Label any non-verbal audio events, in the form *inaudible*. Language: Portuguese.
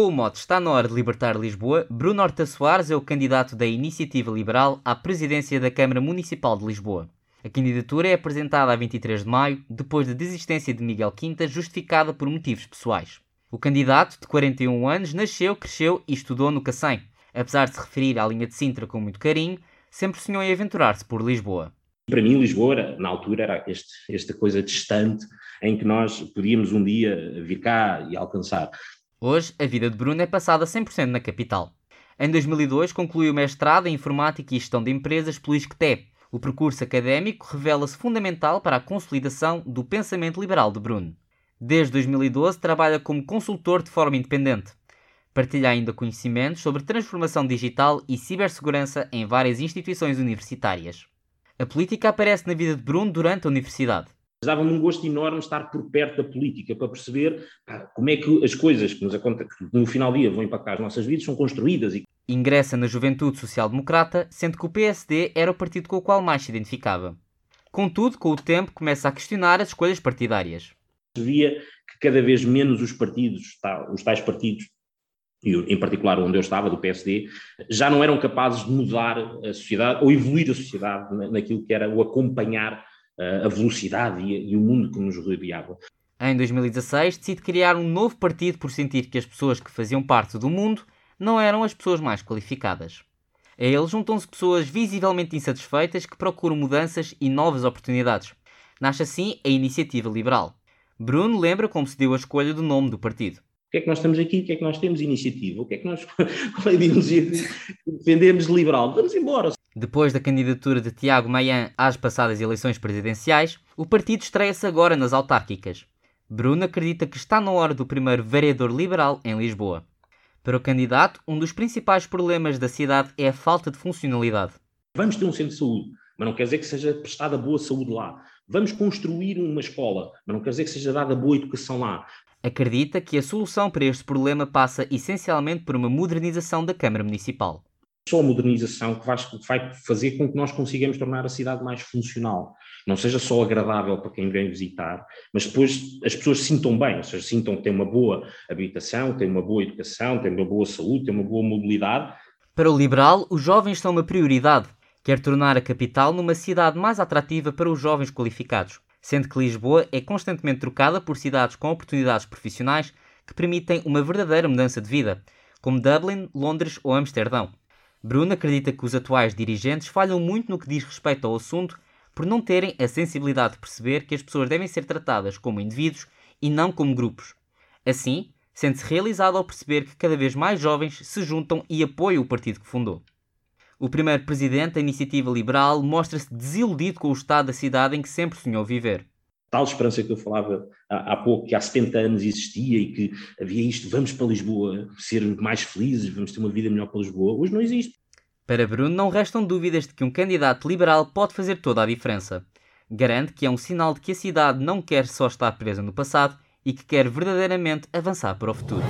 Com o mote Está na hora de libertar Lisboa, Bruno Horta Soares é o candidato da Iniciativa Liberal à presidência da Câmara Municipal de Lisboa. A candidatura é apresentada a 23 de maio, depois da desistência de Miguel Quinta, justificada por motivos pessoais. O candidato, de 41 anos, nasceu, cresceu e estudou no Cacém. Apesar de se referir à linha de Sintra com muito carinho, sempre sonhou em aventurar-se por Lisboa. Para mim, Lisboa, era, na altura, era este, esta coisa distante em que nós podíamos um dia vir cá e alcançar. Hoje, a vida de Bruno é passada 100% na capital. Em 2002, concluiu o mestrado em Informática e Gestão de Empresas pelo ISCTE. O percurso académico revela-se fundamental para a consolidação do pensamento liberal de Bruno. Desde 2012, trabalha como consultor de forma independente. Partilha ainda conhecimentos sobre transformação digital e cibersegurança em várias instituições universitárias. A política aparece na vida de Bruno durante a universidade. Dava-me um gosto enorme estar por perto da política para perceber pá, como é que as coisas que nos acontecem, no final do dia vão impactar as nossas vidas, são construídas. E... Ingressa na Juventude Social Democrata, sendo que o PSD era o partido com o qual mais se identificava. Contudo, com o tempo, começa a questionar as escolhas partidárias. Se via que cada vez menos os partidos, tá, os tais partidos, e em particular onde eu estava, do PSD, já não eram capazes de mudar a sociedade ou evoluir a sociedade naquilo que era o acompanhar a velocidade e, o mundo que nos rodeava. Em 2016, decide criar um novo partido por sentir que as pessoas que faziam parte do mundo não eram as pessoas mais qualificadas. A ele juntam-se pessoas visivelmente insatisfeitas que procuram mudanças e novas oportunidades. Nasce assim a Iniciativa Liberal. Bruno lembra como se deu a escolha do nome do partido. O que é que nós estamos aqui? O que é que nós temos? Iniciativa. O que é que nós. *laughs* Qual é a ideologia que defendemos liberal? Vamos embora. Depois da candidatura de Tiago Maia às passadas eleições presidenciais, o partido estreia-se agora nas autárquicas. Bruno acredita que está na hora do primeiro vereador liberal em Lisboa. Para o candidato, um dos principais problemas da cidade é a falta de funcionalidade. Vamos ter um centro de saúde, mas não quer dizer que seja prestada boa saúde lá. Vamos construir uma escola, mas não quer dizer que seja dada boa educação lá. Acredita que a solução para este problema passa essencialmente por uma modernização da Câmara Municipal só a modernização que vai, fazer com que nós consigamos tornar a cidade mais funcional. Não seja só agradável para quem vem visitar, mas depois as pessoas se sintam bem, ou seja, sintam que têm uma boa habitação, têm uma boa educação, têm uma boa saúde, têm uma boa mobilidade. Para o liberal, os jovens são uma prioridade. Quer tornar a capital numa cidade mais atrativa para os jovens qualificados, sendo que Lisboa é constantemente trocada por cidades com oportunidades profissionais que permitem uma verdadeira mudança de vida, como Dublin, Londres ou Amsterdão. Bruno acredita que os atuais dirigentes falham muito no que diz respeito ao assunto por não terem a sensibilidade de perceber que as pessoas devem ser tratadas como indivíduos e não como grupos. Assim, sente-se realizado ao perceber que cada vez mais jovens se juntam e apoiam o partido que fundou. O primeiro presidente da iniciativa liberal mostra-se desiludido com o estado da cidade em que sempre sonhou viver tal esperança que eu falava há, há, pouco, que há 70 anos existia e que havia isto, vamos para Lisboa ser mais felizes, vamos ter uma vida melhor para Lisboa, hoje não existe. Para Bruno, não restam dúvidas de que um candidato liberal pode fazer toda a diferença. Garante que é um sinal de que a cidade não quer só estar presa no passado e que quer verdadeiramente avançar para o futuro.